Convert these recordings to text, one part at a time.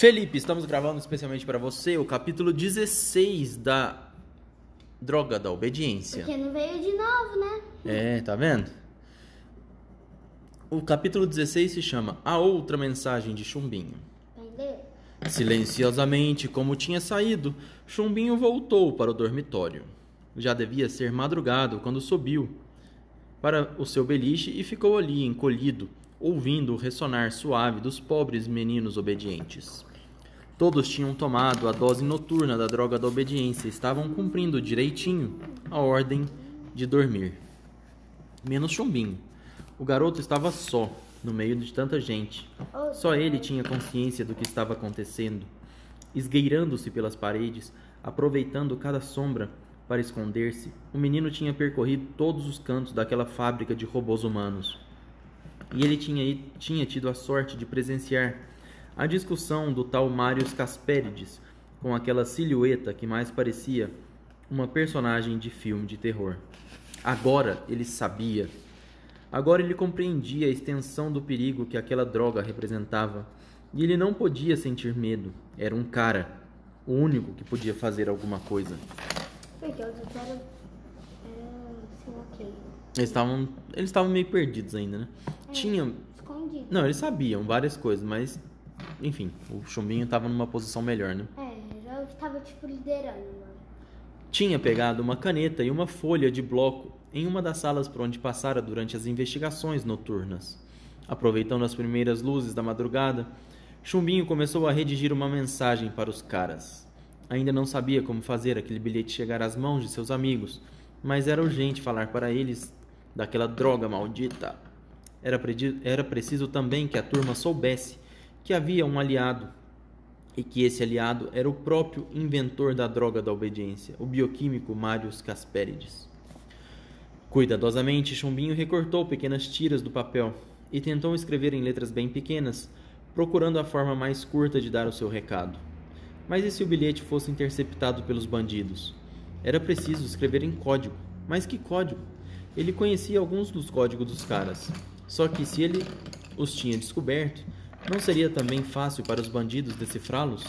Felipe, estamos gravando especialmente para você o capítulo 16 da Droga da Obediência. Porque não veio de novo, né? É, tá vendo? O capítulo 16 se chama A Outra Mensagem de Chumbinho. Entendeu? Silenciosamente, como tinha saído, Chumbinho voltou para o dormitório. Já devia ser madrugado quando subiu para o seu beliche e ficou ali encolhido, ouvindo o ressonar suave dos pobres meninos obedientes. Todos tinham tomado a dose noturna da droga da obediência e estavam cumprindo direitinho a ordem de dormir. Menos Chumbinho. O garoto estava só, no meio de tanta gente. Só ele tinha consciência do que estava acontecendo. Esgueirando-se pelas paredes, aproveitando cada sombra para esconder-se, o menino tinha percorrido todos os cantos daquela fábrica de robôs humanos. E ele tinha, tinha tido a sorte de presenciar a discussão do tal Marius Casperides com aquela silhueta que mais parecia uma personagem de filme de terror. Agora ele sabia. Agora ele compreendia a extensão do perigo que aquela droga representava. E ele não podia sentir medo. Era um cara, o único que podia fazer alguma coisa. Porque os outros eram. eram assim, ok. Eles estavam, eles estavam meio perdidos ainda, né? Tinha, Escondido. não, eles sabiam várias coisas, mas enfim, o Chumbinho estava numa posição melhor, né? É, já estava tipo liderando agora. Tinha pegado uma caneta e uma folha de bloco em uma das salas por onde passara durante as investigações noturnas. Aproveitando as primeiras luzes da madrugada, Chumbinho começou a redigir uma mensagem para os caras. Ainda não sabia como fazer aquele bilhete chegar às mãos de seus amigos, mas era urgente falar para eles daquela droga maldita. Era, era preciso também que a turma soubesse que havia um aliado e que esse aliado era o próprio inventor da droga da obediência, o bioquímico Marius Casperides. Cuidadosamente, Chumbinho recortou pequenas tiras do papel e tentou escrever em letras bem pequenas, procurando a forma mais curta de dar o seu recado. Mas e se o bilhete fosse interceptado pelos bandidos? Era preciso escrever em código. Mas que código? Ele conhecia alguns dos códigos dos caras. Só que se ele os tinha descoberto, não seria também fácil para os bandidos decifrá-los?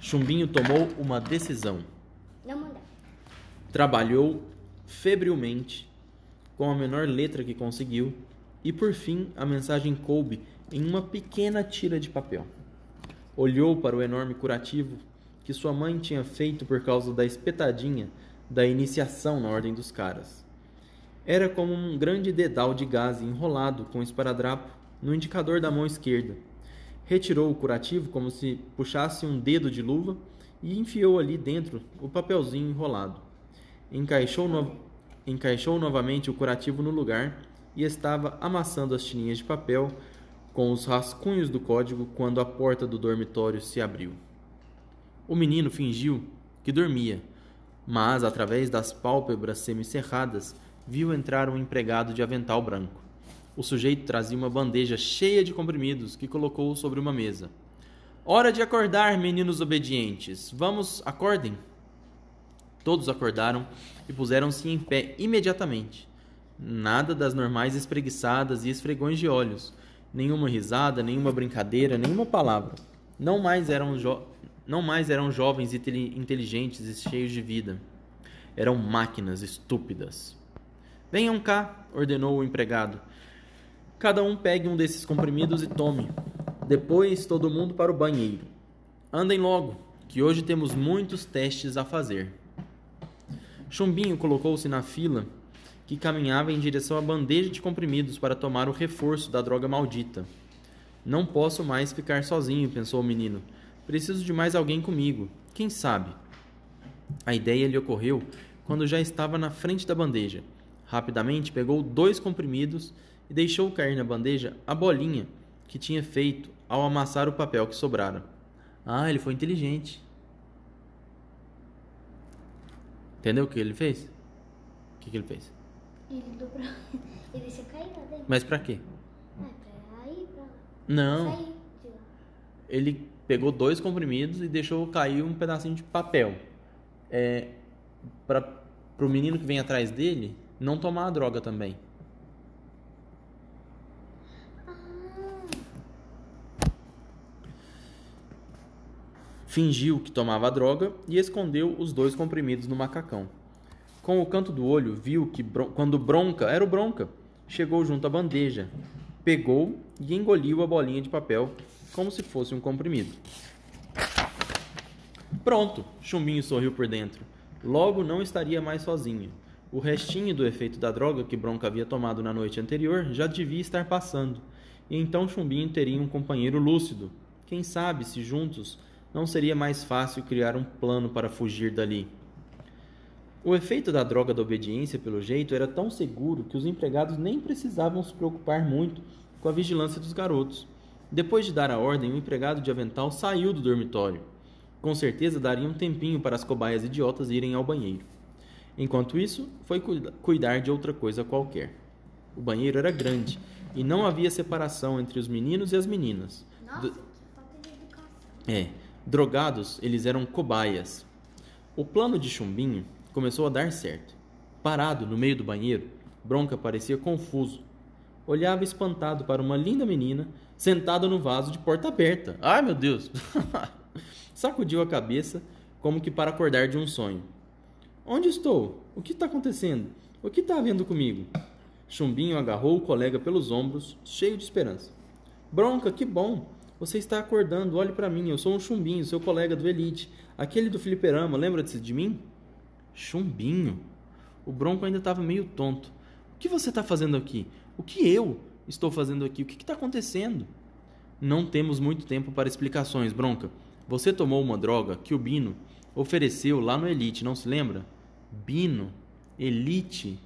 Chumbinho tomou uma decisão. Não mandar. Trabalhou febrilmente, com a menor letra que conseguiu, e por fim a mensagem coube em uma pequena tira de papel. Olhou para o enorme curativo que sua mãe tinha feito por causa da espetadinha da iniciação na Ordem dos Caras. Era como um grande dedal de gás enrolado com esparadrapo no indicador da mão esquerda. Retirou o curativo como se puxasse um dedo de luva e enfiou ali dentro o papelzinho enrolado. Encaixou, no- encaixou novamente o curativo no lugar e estava amassando as tirinhas de papel com os rascunhos do código quando a porta do dormitório se abriu. O menino fingiu que dormia, mas através das pálpebras semicerradas viu entrar um empregado de avental branco. O sujeito trazia uma bandeja cheia de comprimidos que colocou sobre uma mesa. Hora de acordar, meninos obedientes. Vamos, acordem. Todos acordaram e puseram-se em pé imediatamente. Nada das normais espreguiçadas e esfregões de olhos, nenhuma risada, nenhuma brincadeira, nenhuma palavra. Não mais eram, jo- não mais eram jovens inteli- inteligentes e cheios de vida. Eram máquinas estúpidas. Venham cá, ordenou o empregado. Cada um pegue um desses comprimidos e tome. Depois todo mundo para o banheiro. Andem logo, que hoje temos muitos testes a fazer. Chumbinho colocou-se na fila que caminhava em direção à bandeja de comprimidos para tomar o reforço da droga maldita. Não posso mais ficar sozinho, pensou o menino. Preciso de mais alguém comigo. Quem sabe? A ideia lhe ocorreu quando já estava na frente da bandeja. Rapidamente pegou dois comprimidos e deixou cair na bandeja a bolinha que tinha feito ao amassar o papel que sobrara. Ah, ele foi inteligente. Entendeu o que ele fez? O que, que ele fez? Ele dobrou. Ele deixou cair lá dentro. Mas pra quê? Ah, pra ir pra lá. Não. Sair. Ele pegou dois comprimidos e deixou cair um pedacinho de papel. É, para o menino que vem atrás dele não tomar a droga também. Fingiu que tomava droga e escondeu os dois comprimidos no macacão. Com o canto do olho, viu que bron- quando Bronca, era o Bronca, chegou junto à bandeja, pegou e engoliu a bolinha de papel como se fosse um comprimido. Pronto, Chumbinho sorriu por dentro. Logo não estaria mais sozinho. O restinho do efeito da droga que Bronca havia tomado na noite anterior já devia estar passando. E então Chumbinho teria um companheiro lúcido. Quem sabe se juntos não seria mais fácil criar um plano para fugir dali. O efeito da droga da obediência, pelo jeito, era tão seguro que os empregados nem precisavam se preocupar muito com a vigilância dos garotos. Depois de dar a ordem, o empregado de avental saiu do dormitório. Com certeza daria um tempinho para as cobaias idiotas irem ao banheiro. Enquanto isso, foi cuida- cuidar de outra coisa qualquer. O banheiro era grande e não havia separação entre os meninos e as meninas. Nossa, Do- que falta de educação. é, drogados, eles eram cobaias. O plano de Chumbinho começou a dar certo. Parado no meio do banheiro, Bronca parecia confuso. Olhava espantado para uma linda menina sentada no vaso de porta aberta. Ai, meu Deus! Sacudiu a cabeça como que para acordar de um sonho. Onde estou? O que está acontecendo? O que está havendo comigo? Chumbinho agarrou o colega pelos ombros, cheio de esperança. Bronca, que bom! Você está acordando, olhe para mim, eu sou um chumbinho, seu colega do Elite, aquele do fliperama, lembra-se de mim? Chumbinho? O Bronco ainda estava meio tonto. O que você está fazendo aqui? O que eu estou fazendo aqui? O que está acontecendo? Não temos muito tempo para explicações, Bronca. Você tomou uma droga que o Bino ofereceu lá no Elite, não se lembra? Bino? Elite?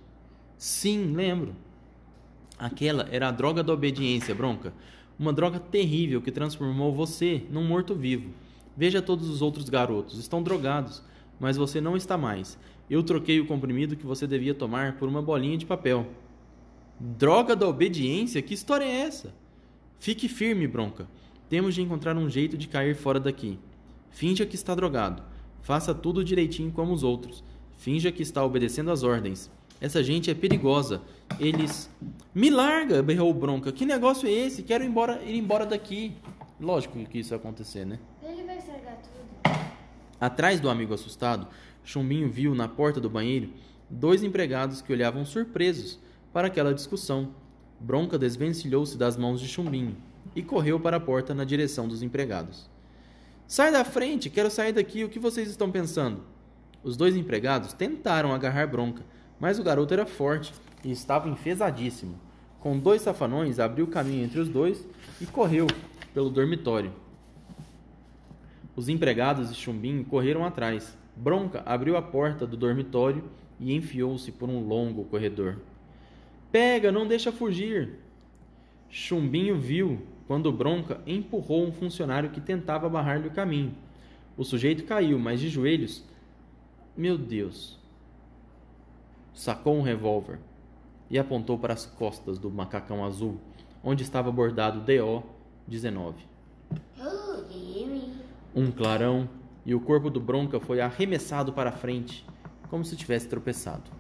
Sim, lembro. Aquela era a droga da obediência, Bronca. Uma droga terrível que transformou você num morto-vivo. Veja todos os outros garotos, estão drogados, mas você não está mais. Eu troquei o comprimido que você devia tomar por uma bolinha de papel. Droga da obediência? Que história é essa? Fique firme, Bronca. Temos de encontrar um jeito de cair fora daqui. Finja que está drogado. Faça tudo direitinho como os outros. Finja que está obedecendo às ordens. Essa gente é perigosa. Eles. Me larga! berrou o Bronca. Que negócio é esse? Quero ir embora, ir embora daqui. Lógico que isso ia acontecer, né? Ele vai estragar tudo. Atrás do amigo assustado, Chumbinho viu na porta do banheiro dois empregados que olhavam surpresos para aquela discussão. Bronca desvencilhou-se das mãos de Chumbinho e correu para a porta na direção dos empregados. Sai da frente, quero sair daqui, o que vocês estão pensando? Os dois empregados tentaram agarrar Bronca, mas o garoto era forte e estava enfesadíssimo. Com dois safanões, abriu caminho entre os dois e correu pelo dormitório. Os empregados e Chumbinho correram atrás. Bronca abriu a porta do dormitório e enfiou-se por um longo corredor. Pega, não deixa fugir! Chumbinho viu quando Bronca empurrou um funcionário que tentava barrar-lhe o caminho. O sujeito caiu, mas de joelhos. Meu Deus! Sacou um revólver e apontou para as costas do macacão azul, onde estava bordado DO 19. Oh, Jimmy. Um clarão e o corpo do Bronca foi arremessado para a frente, como se tivesse tropeçado.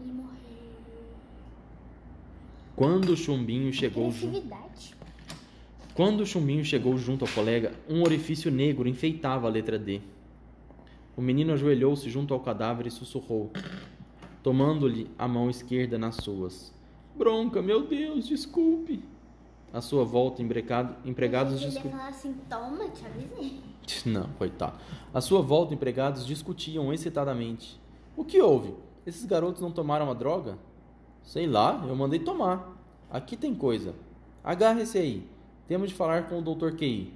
E morreu. Quando o chumbinho chegou junto, quando o chumbinho chegou junto ao colega, um orifício negro enfeitava a letra D. O menino ajoelhou-se junto ao cadáver e sussurrou, tomando-lhe a mão esquerda nas suas. Bronca, meu Deus, desculpe. À sua volta, empregados discutiam. falar assim, toma, te avisei. Não, coitado. À sua volta, empregados discutiam excitadamente. O que houve? Esses garotos não tomaram a droga? Sei lá, eu mandei tomar. Aqui tem coisa. Agarre-se aí. Temos de falar com o Dr. QI.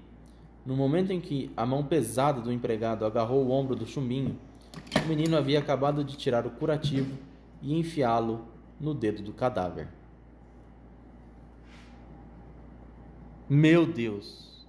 No momento em que a mão pesada do empregado agarrou o ombro do chumbinho, o menino havia acabado de tirar o curativo e enfiá-lo no dedo do cadáver. Meu Deus!